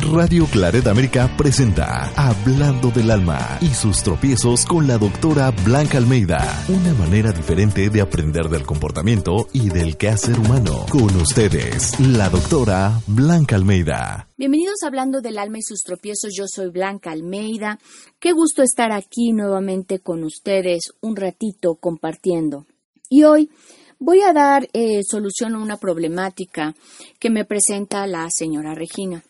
Radio Claret América presenta Hablando del Alma y sus tropiezos con la doctora Blanca Almeida. Una manera diferente de aprender del comportamiento y del quehacer humano. Con ustedes, la doctora Blanca Almeida. Bienvenidos a Hablando del Alma y sus tropiezos. Yo soy Blanca Almeida. Qué gusto estar aquí nuevamente con ustedes un ratito compartiendo. Y hoy voy a dar eh, solución a una problemática que me presenta la señora Regina.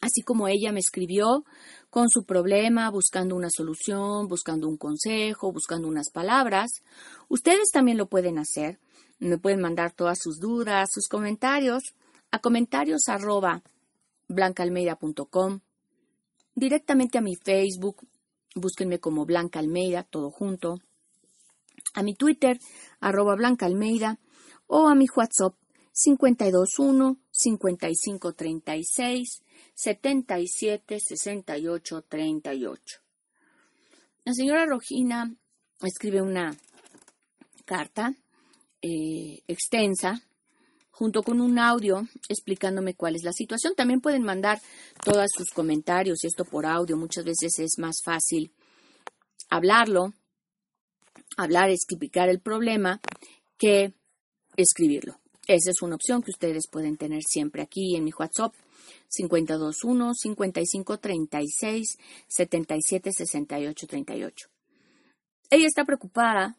Así como ella me escribió con su problema, buscando una solución, buscando un consejo, buscando unas palabras, ustedes también lo pueden hacer. Me pueden mandar todas sus dudas, sus comentarios a comentarios arroba blancaalmeida.com, directamente a mi Facebook, búsquenme como Blanca Almeida, todo junto, a mi Twitter, arroba Blanca Almeida, o a mi WhatsApp 521 5536 77 68 38. La señora Rogina escribe una carta eh, extensa junto con un audio explicándome cuál es la situación. También pueden mandar todos sus comentarios y esto por audio. Muchas veces es más fácil hablarlo, hablar, explicar el problema que escribirlo. Esa es una opción que ustedes pueden tener siempre aquí en mi WhatsApp 521 5536 77 68 38. Ella está preocupada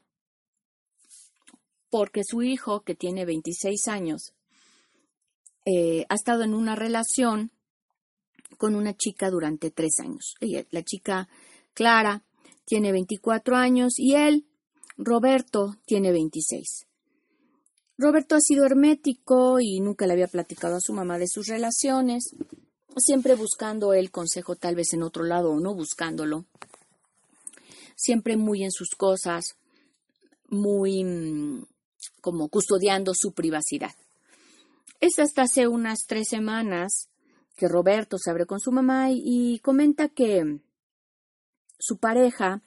porque su hijo, que tiene 26 años, eh, ha estado en una relación con una chica durante tres años. Ella, la chica Clara tiene 24 años y él, Roberto, tiene 26. Roberto ha sido hermético y nunca le había platicado a su mamá de sus relaciones, siempre buscando el consejo tal vez en otro lado o no buscándolo, siempre muy en sus cosas, muy mm, como custodiando su privacidad. Es hasta hace unas tres semanas que Roberto se abre con su mamá y, y comenta que su pareja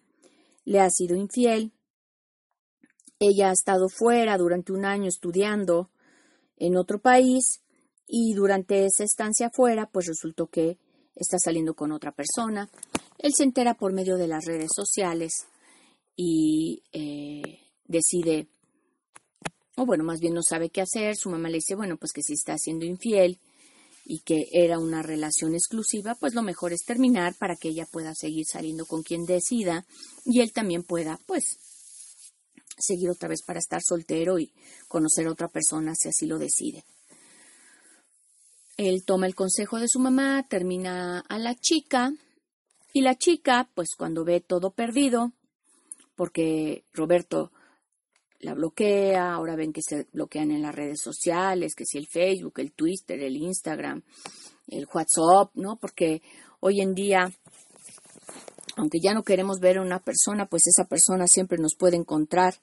le ha sido infiel ella ha estado fuera durante un año estudiando en otro país y durante esa estancia fuera, pues resultó que está saliendo con otra persona. Él se entera por medio de las redes sociales y eh, decide, o bueno, más bien no sabe qué hacer. Su mamá le dice, bueno, pues que si está siendo infiel y que era una relación exclusiva, pues lo mejor es terminar para que ella pueda seguir saliendo con quien decida y él también pueda, pues, seguir otra vez para estar soltero y conocer a otra persona si así lo decide. Él toma el consejo de su mamá, termina a la chica y la chica, pues cuando ve todo perdido, porque Roberto la bloquea, ahora ven que se bloquean en las redes sociales, que si el Facebook, el Twitter, el Instagram, el WhatsApp, ¿no? Porque hoy en día aunque ya no queremos ver a una persona, pues esa persona siempre nos puede encontrar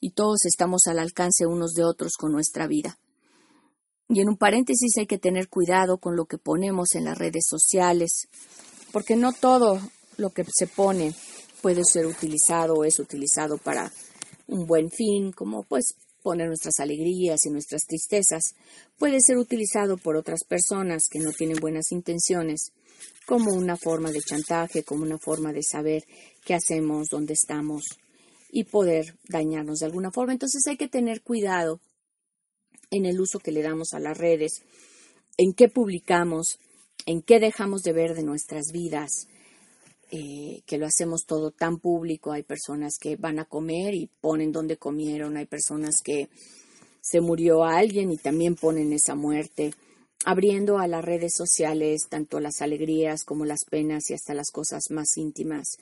y todos estamos al alcance unos de otros con nuestra vida. Y en un paréntesis hay que tener cuidado con lo que ponemos en las redes sociales, porque no todo lo que se pone puede ser utilizado o es utilizado para un buen fin, como pues poner nuestras alegrías y nuestras tristezas, puede ser utilizado por otras personas que no tienen buenas intenciones como una forma de chantaje, como una forma de saber qué hacemos, dónde estamos y poder dañarnos de alguna forma. Entonces hay que tener cuidado en el uso que le damos a las redes, en qué publicamos, en qué dejamos de ver de nuestras vidas, eh, que lo hacemos todo tan público. Hay personas que van a comer y ponen dónde comieron, hay personas que se murió alguien y también ponen esa muerte abriendo a las redes sociales tanto las alegrías como las penas y hasta las cosas más íntimas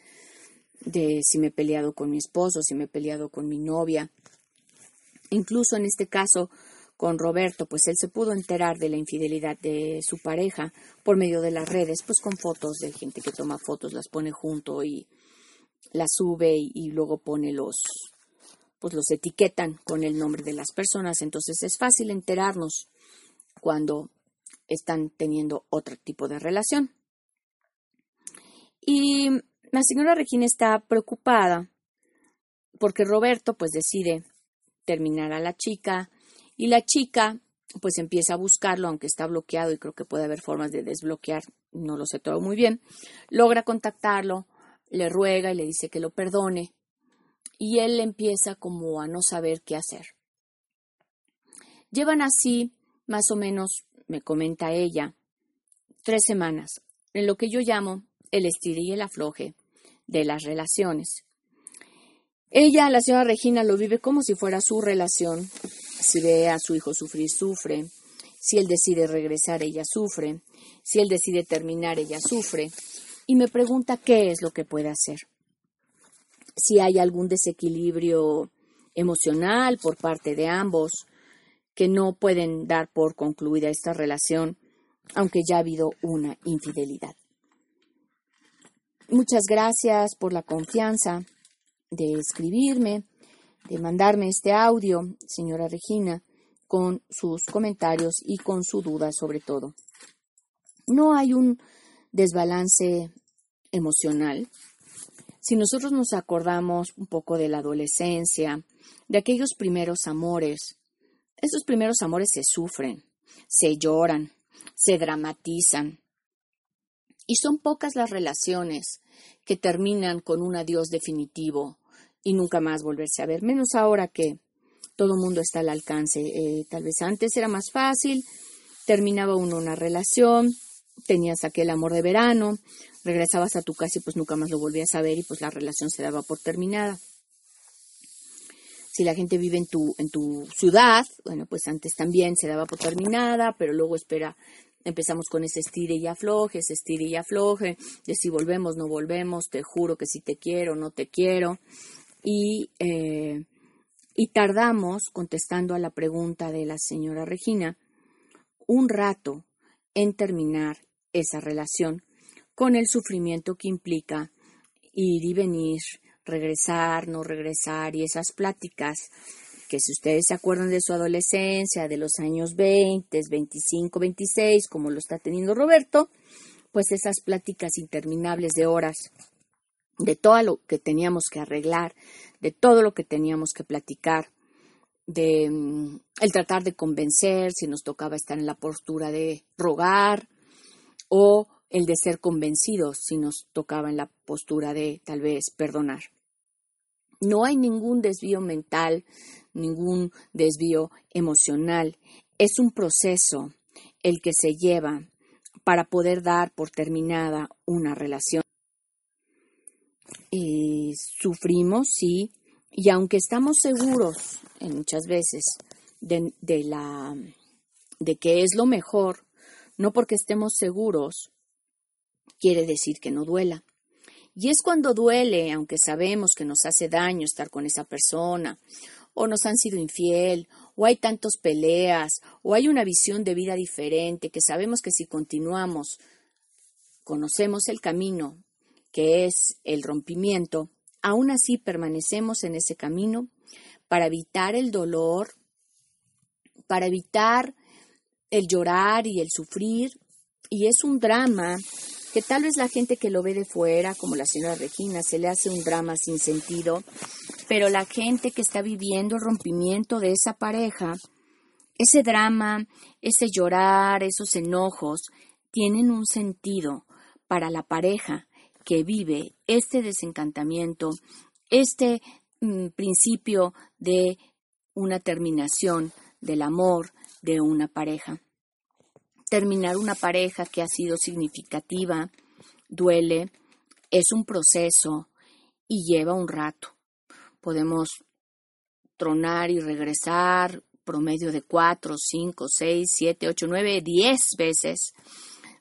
de si me he peleado con mi esposo, si me he peleado con mi novia. Incluso en este caso con Roberto, pues él se pudo enterar de la infidelidad de su pareja por medio de las redes, pues con fotos de gente que toma fotos, las pone junto y las sube y, luego pone los, pues los etiquetan con el nombre de las personas. Entonces es fácil enterarnos cuando están teniendo otro tipo de relación. Y la señora Regina está preocupada porque Roberto pues decide terminar a la chica y la chica pues empieza a buscarlo, aunque está bloqueado y creo que puede haber formas de desbloquear, no lo sé todo muy bien, logra contactarlo, le ruega y le dice que lo perdone y él empieza como a no saber qué hacer. Llevan así, más o menos, me comenta ella, tres semanas, en lo que yo llamo el estire y el afloje de las relaciones. Ella, la señora Regina, lo vive como si fuera su relación. Si ve a su hijo sufrir, sufre. Si él decide regresar, ella sufre. Si él decide terminar, ella sufre. Y me pregunta qué es lo que puede hacer. Si hay algún desequilibrio emocional por parte de ambos, que no pueden dar por concluida esta relación, aunque ya ha habido una infidelidad. Muchas gracias por la confianza de escribirme, de mandarme este audio, señora Regina, con sus comentarios y con su duda sobre todo. No hay un desbalance emocional. Si nosotros nos acordamos un poco de la adolescencia, de aquellos primeros amores, esos primeros amores se sufren, se lloran, se dramatizan. Y son pocas las relaciones que terminan con un adiós definitivo y nunca más volverse a ver, menos ahora que todo el mundo está al alcance. Eh, tal vez antes era más fácil, terminaba uno una relación, tenías aquel amor de verano, regresabas a tu casa y pues nunca más lo volvías a ver y pues la relación se daba por terminada. Si la gente vive en tu, en tu ciudad, bueno, pues antes también se daba por terminada, pero luego espera, empezamos con ese estire y afloje, ese estire y afloje, de si volvemos, no volvemos, te juro que si te quiero, no te quiero. Y, eh, y tardamos, contestando a la pregunta de la señora Regina, un rato en terminar esa relación con el sufrimiento que implica ir y venir, regresar, no regresar y esas pláticas que si ustedes se acuerdan de su adolescencia, de los años 20, 25, 26, como lo está teniendo Roberto, pues esas pláticas interminables de horas de todo lo que teníamos que arreglar, de todo lo que teníamos que platicar, de mm, el tratar de convencer, si nos tocaba estar en la postura de rogar, o el de ser convencidos, si nos tocaba en la postura de tal vez perdonar. No hay ningún desvío mental, ningún desvío emocional. Es un proceso el que se lleva para poder dar por terminada una relación. Y sufrimos, sí, y aunque estamos seguros en muchas veces de, la, de que es lo mejor, no porque estemos seguros, quiere decir que no duela. Y es cuando duele, aunque sabemos que nos hace daño estar con esa persona, o nos han sido infiel, o hay tantas peleas, o hay una visión de vida diferente, que sabemos que si continuamos, conocemos el camino, que es el rompimiento, aún así permanecemos en ese camino para evitar el dolor, para evitar el llorar y el sufrir. Y es un drama que tal vez la gente que lo ve de fuera, como la señora Regina, se le hace un drama sin sentido, pero la gente que está viviendo el rompimiento de esa pareja, ese drama, ese llorar, esos enojos, tienen un sentido para la pareja que vive este desencantamiento, este mm, principio de una terminación del amor de una pareja. Terminar una pareja que ha sido significativa duele, es un proceso y lleva un rato. Podemos tronar y regresar promedio de cuatro, cinco, seis, siete, ocho, nueve, diez veces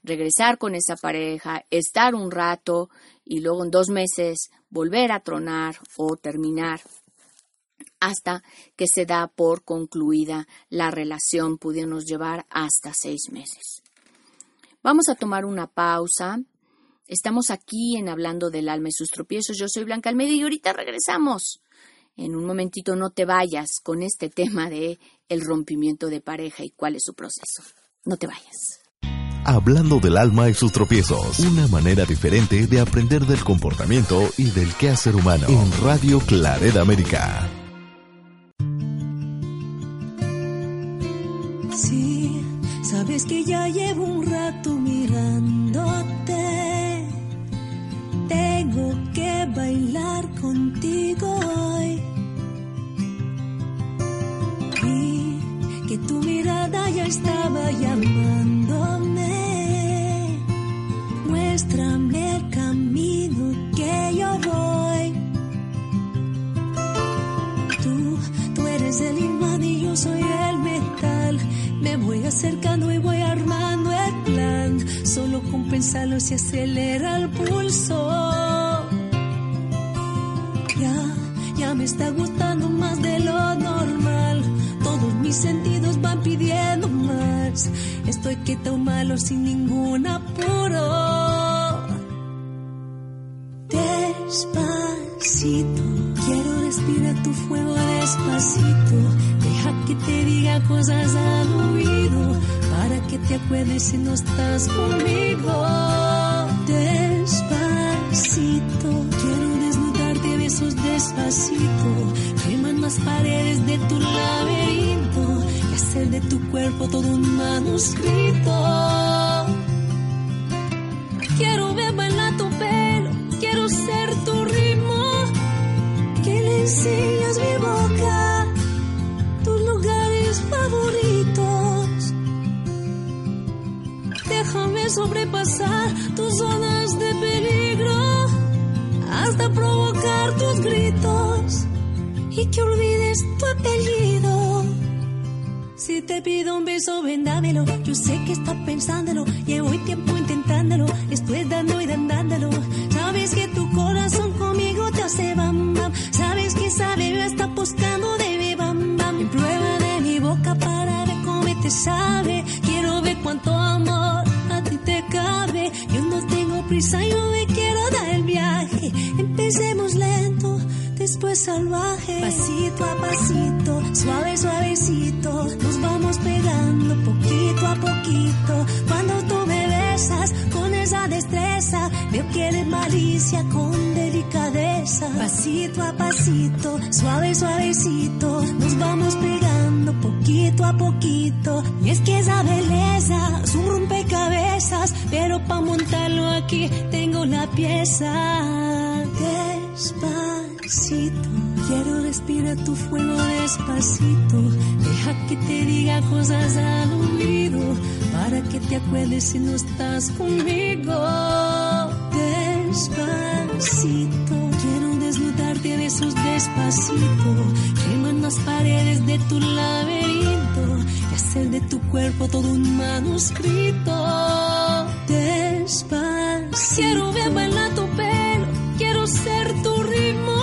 regresar con esa pareja, estar un rato y luego en dos meses volver a tronar o terminar. Hasta que se da por concluida la relación, pudiéndonos llevar hasta seis meses. Vamos a tomar una pausa. Estamos aquí en Hablando del alma y sus tropiezos. Yo soy Blanca Almeida y ahorita regresamos. En un momentito no te vayas con este tema de el rompimiento de pareja y cuál es su proceso. No te vayas. Hablando del alma y sus tropiezos, una manera diferente de aprender del comportamiento y del quehacer humano en Radio Claret América. Que ya llevo un rato mirándote. Tengo que bailar contigo hoy. Vi que tu mirada ya estaba llamándome. Muéstrame el camino que yo voy. Tú, tú eres el imán y yo soy el metal. Me voy acercando y Solo con pensarlo se acelera el pulso. Ya, ya me está gustando más de lo normal. Todos mis sentidos van pidiendo más. Estoy quieto malo sin ningún apuro. Despacito, quiero respirar tu fuego despacito. Deja que te diga cosas al oído que te acuerdes si no estás conmigo. Despacito, quiero desnudarte besos despacito. Queman las paredes de tu laberinto y hacer de tu cuerpo todo un manuscrito. Quiero ver bailar tu pelo, quiero ser tu ritmo. Que le enseñas sobrepasar tus zonas de peligro hasta provocar tus gritos y que olvides tu apellido. Si te pido un beso, ven dámelo. Yo sé que estás pensándolo. Llevo tiempo intentándolo. Estoy dando y dándolo. Con delicadeza. Pasito a pasito, suave, suavecito, nos vamos pegando poquito a poquito. Y es que esa belleza es un rompecabezas, pero para montarlo aquí tengo la pieza. Despacito, quiero respirar tu fuego despacito. Deja que te diga cosas al oído para que te acuerdes si no estás conmigo. Despacito, quiero desnudarte besos despacito. Queman las paredes de tu laberinto y hacer de tu cuerpo todo un manuscrito. Despacito, quiero ver bailar tu pelo, quiero ser tu ritmo.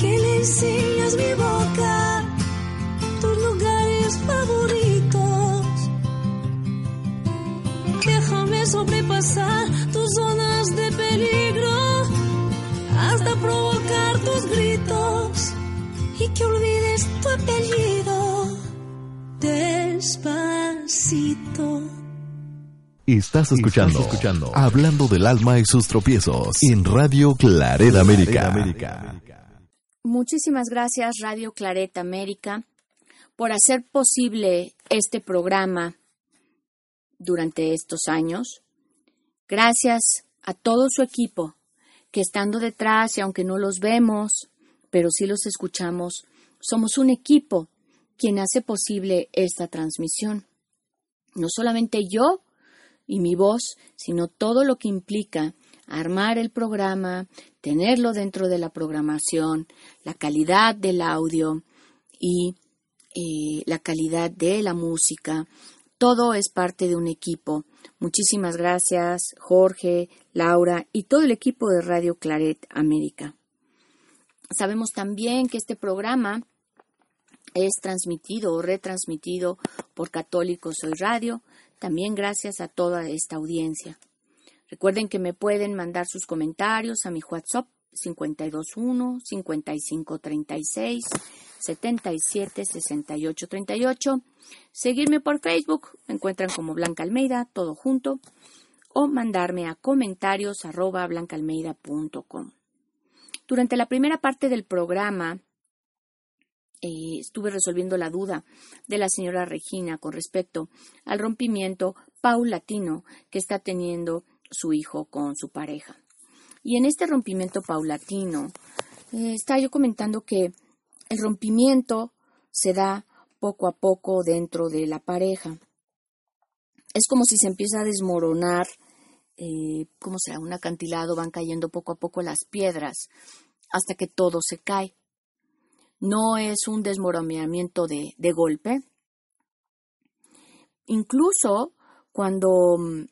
Que le enseñas mi boca, olvides tu apellido. Despacito. Estás escuchando, escuchando Hablando del alma y sus tropiezos en Radio Claret América. Muchísimas gracias Radio Claret América por hacer posible este programa durante estos años. Gracias a todo su equipo que estando detrás y aunque no los vemos, pero sí los escuchamos, somos un equipo quien hace posible esta transmisión. No solamente yo y mi voz, sino todo lo que implica armar el programa, tenerlo dentro de la programación, la calidad del audio y eh, la calidad de la música. Todo es parte de un equipo. Muchísimas gracias, Jorge, Laura y todo el equipo de Radio Claret América. Sabemos también que este programa es transmitido o retransmitido por Católicos Soy Radio, también gracias a toda esta audiencia. Recuerden que me pueden mandar sus comentarios a mi WhatsApp 521 5536 77 68 38. Seguirme por Facebook, me encuentran como Blanca Almeida, todo junto, o mandarme a comentarios arroba blancaalmeida.com. Durante la primera parte del programa eh, estuve resolviendo la duda de la señora Regina con respecto al rompimiento paulatino que está teniendo su hijo con su pareja. Y en este rompimiento paulatino, eh, estaba yo comentando que el rompimiento se da poco a poco dentro de la pareja. Es como si se empieza a desmoronar, eh, como será un acantilado, van cayendo poco a poco las piedras hasta que todo se cae. No es un desmoronamiento de, de golpe. Incluso cuando mm,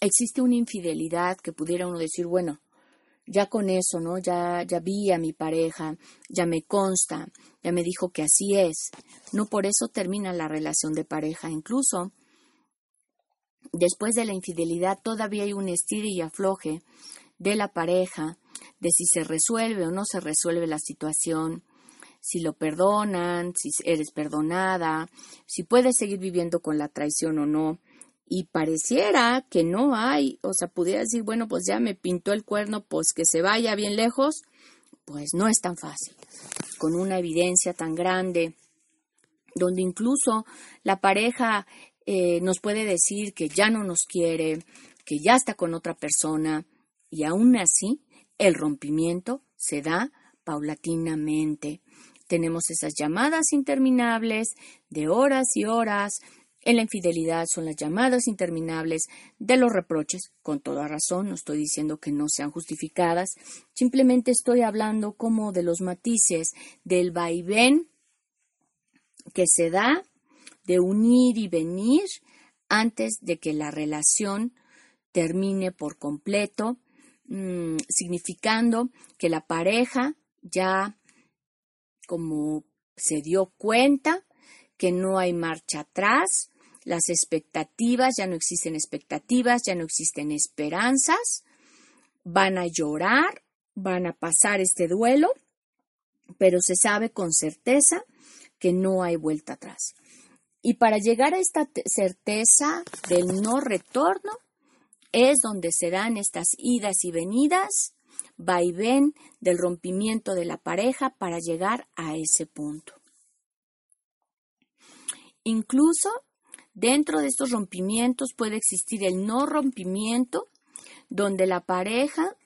existe una infidelidad que pudiera uno decir, bueno, ya con eso, ¿no? Ya, ya vi a mi pareja, ya me consta, ya me dijo que así es. No por eso termina la relación de pareja. Incluso después de la infidelidad todavía hay un estire y afloje de la pareja, de si se resuelve o no se resuelve la situación, si lo perdonan, si eres perdonada, si puedes seguir viviendo con la traición o no y pareciera que no hay, o sea, pudiera decir, bueno, pues ya me pintó el cuerno, pues que se vaya bien lejos, pues no es tan fácil. Con una evidencia tan grande, donde incluso la pareja eh, nos puede decir que ya no nos quiere, que ya está con otra persona, y aún así el rompimiento se da paulatinamente. Tenemos esas llamadas interminables de horas y horas en la infidelidad son las llamadas interminables de los reproches, con toda razón, no estoy diciendo que no sean justificadas, simplemente estoy hablando como de los matices del vaivén que se da de unir y venir antes de que la relación termine por completo, mm, significando que la pareja ya como se dio cuenta que no hay marcha atrás, las expectativas, ya no existen expectativas, ya no existen esperanzas, van a llorar, van a pasar este duelo, pero se sabe con certeza que no hay vuelta atrás. Y para llegar a esta certeza del no retorno es donde serán estas idas y venidas, va y ven del rompimiento de la pareja para llegar a ese punto. Incluso Dentro de estos rompimientos puede existir el no rompimiento, donde la pareja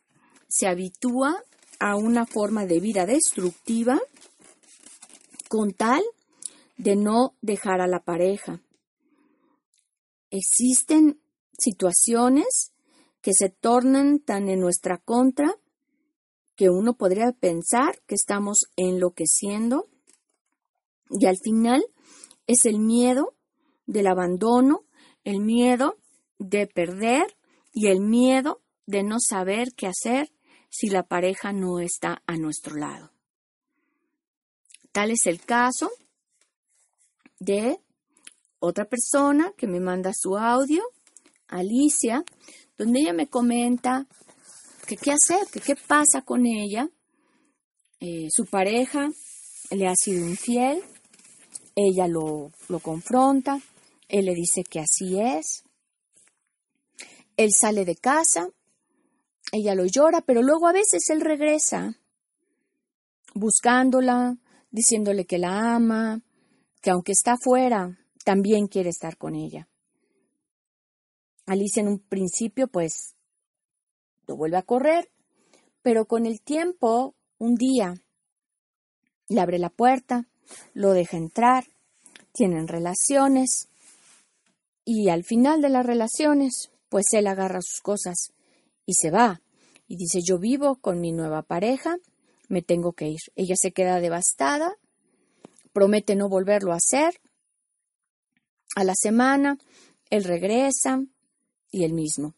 se habitúa a una forma de vida destructiva con tal de no dejar a la pareja. Existen situaciones que se tornan tan en nuestra contra que uno podría pensar que estamos enloqueciendo y al final es el miedo del abandono, el miedo de perder y el miedo de no saber qué hacer si la pareja no está a nuestro lado. Tal es el caso de otra persona que me manda su audio, Alicia, donde ella me comenta que qué hacer, que qué pasa con ella. Eh, su pareja le ha sido infiel, ella lo, lo confronta, él le dice que así es. Él sale de casa, ella lo llora, pero luego a veces él regresa buscándola, diciéndole que la ama, que aunque está fuera, también quiere estar con ella. Alicia en un principio pues lo vuelve a correr, pero con el tiempo, un día, le abre la puerta, lo deja entrar, tienen relaciones, y al final de las relaciones, pues él agarra sus cosas y se va. Y dice, yo vivo con mi nueva pareja, me tengo que ir. Ella se queda devastada, promete no volverlo a hacer. A la semana, él regresa y él mismo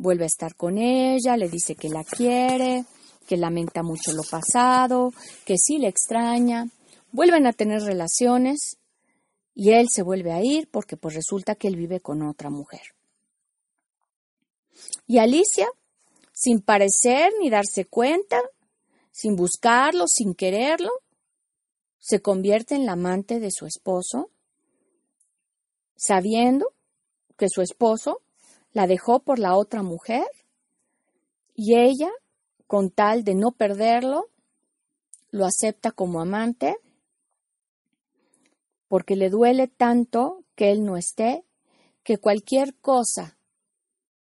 vuelve a estar con ella, le dice que la quiere, que lamenta mucho lo pasado, que sí le extraña. Vuelven a tener relaciones y él se vuelve a ir porque pues resulta que él vive con otra mujer. Y Alicia, sin parecer ni darse cuenta, sin buscarlo, sin quererlo, se convierte en la amante de su esposo, sabiendo que su esposo la dejó por la otra mujer y ella, con tal de no perderlo, lo acepta como amante porque le duele tanto que él no esté, que cualquier cosa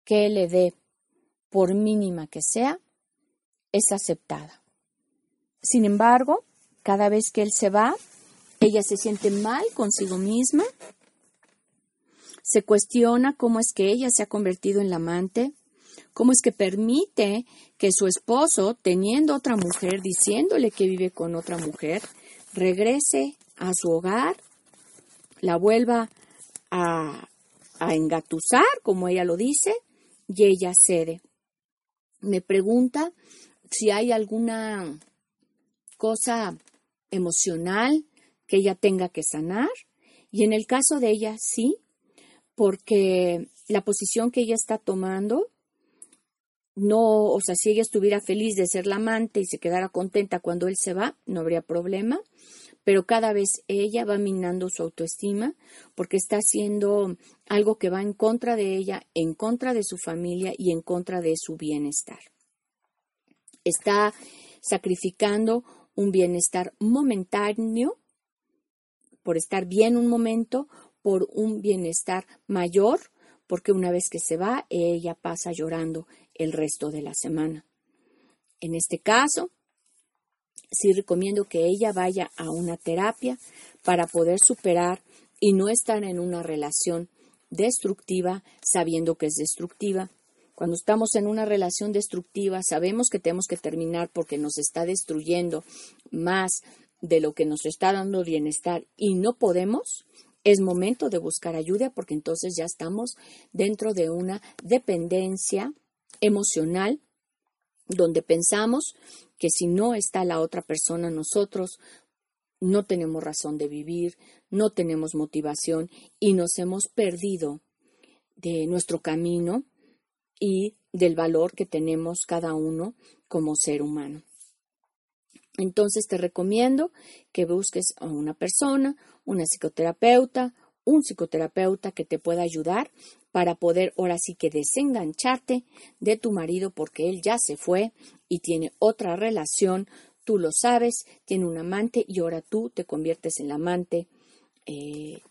que él le dé, por mínima que sea, es aceptada. Sin embargo, cada vez que él se va, ella se siente mal consigo misma, se cuestiona cómo es que ella se ha convertido en la amante, cómo es que permite que su esposo, teniendo otra mujer, diciéndole que vive con otra mujer, regrese a su hogar la vuelva a, a engatusar, como ella lo dice, y ella cede. Me pregunta si hay alguna cosa emocional que ella tenga que sanar. Y en el caso de ella, sí, porque la posición que ella está tomando, no, o sea, si ella estuviera feliz de ser la amante y se quedara contenta cuando él se va, no habría problema pero cada vez ella va minando su autoestima porque está haciendo algo que va en contra de ella, en contra de su familia y en contra de su bienestar. Está sacrificando un bienestar momentáneo por estar bien un momento, por un bienestar mayor, porque una vez que se va, ella pasa llorando el resto de la semana. En este caso, sí recomiendo que ella vaya a una terapia para poder superar y no estar en una relación destructiva sabiendo que es destructiva. Cuando estamos en una relación destructiva sabemos que tenemos que terminar porque nos está destruyendo más de lo que nos está dando bienestar y no podemos, es momento de buscar ayuda porque entonces ya estamos dentro de una dependencia emocional donde pensamos que si no está la otra persona, nosotros no tenemos razón de vivir, no tenemos motivación y nos hemos perdido de nuestro camino y del valor que tenemos cada uno como ser humano. Entonces te recomiendo que busques a una persona, una psicoterapeuta, un psicoterapeuta que te pueda ayudar para poder ahora sí que desengancharte de tu marido porque él ya se fue y tiene otra relación, tú lo sabes, tiene un amante y ahora tú te conviertes en la amante, eh,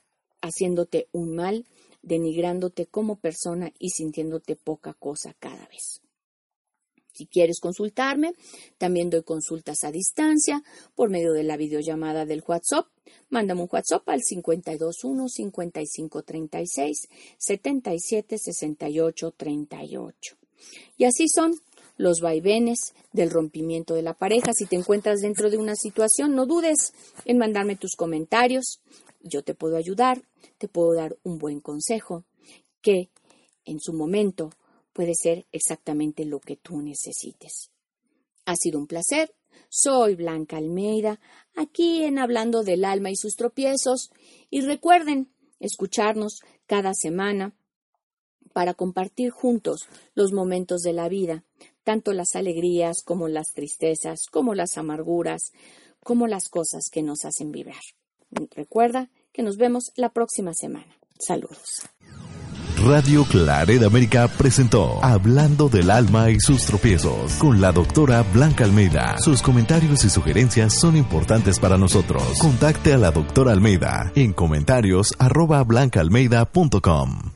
haciéndote un mal, denigrándote como persona y sintiéndote poca cosa cada vez. Si quieres consultarme, también doy consultas a distancia por medio de la videollamada del WhatsApp. Mándame un WhatsApp al 521 5536 77 68 38. Y así son los vaivenes del rompimiento de la pareja. Si te encuentras dentro de una situación, no dudes en mandarme tus comentarios. Yo te puedo ayudar, te puedo dar un buen consejo que en su momento puede ser exactamente lo que tú necesites. Ha sido un placer. Soy Blanca Almeida, aquí en Hablando del Alma y sus tropiezos. Y recuerden escucharnos cada semana para compartir juntos los momentos de la vida, tanto las alegrías como las tristezas, como las amarguras, como las cosas que nos hacen vibrar. Recuerda que nos vemos la próxima semana. Saludos. Radio Claret América presentó Hablando del alma y sus tropiezos con la doctora Blanca Almeida. Sus comentarios y sugerencias son importantes para nosotros. Contacte a la doctora Almeida en comentarios arroba blancaalmeida.com.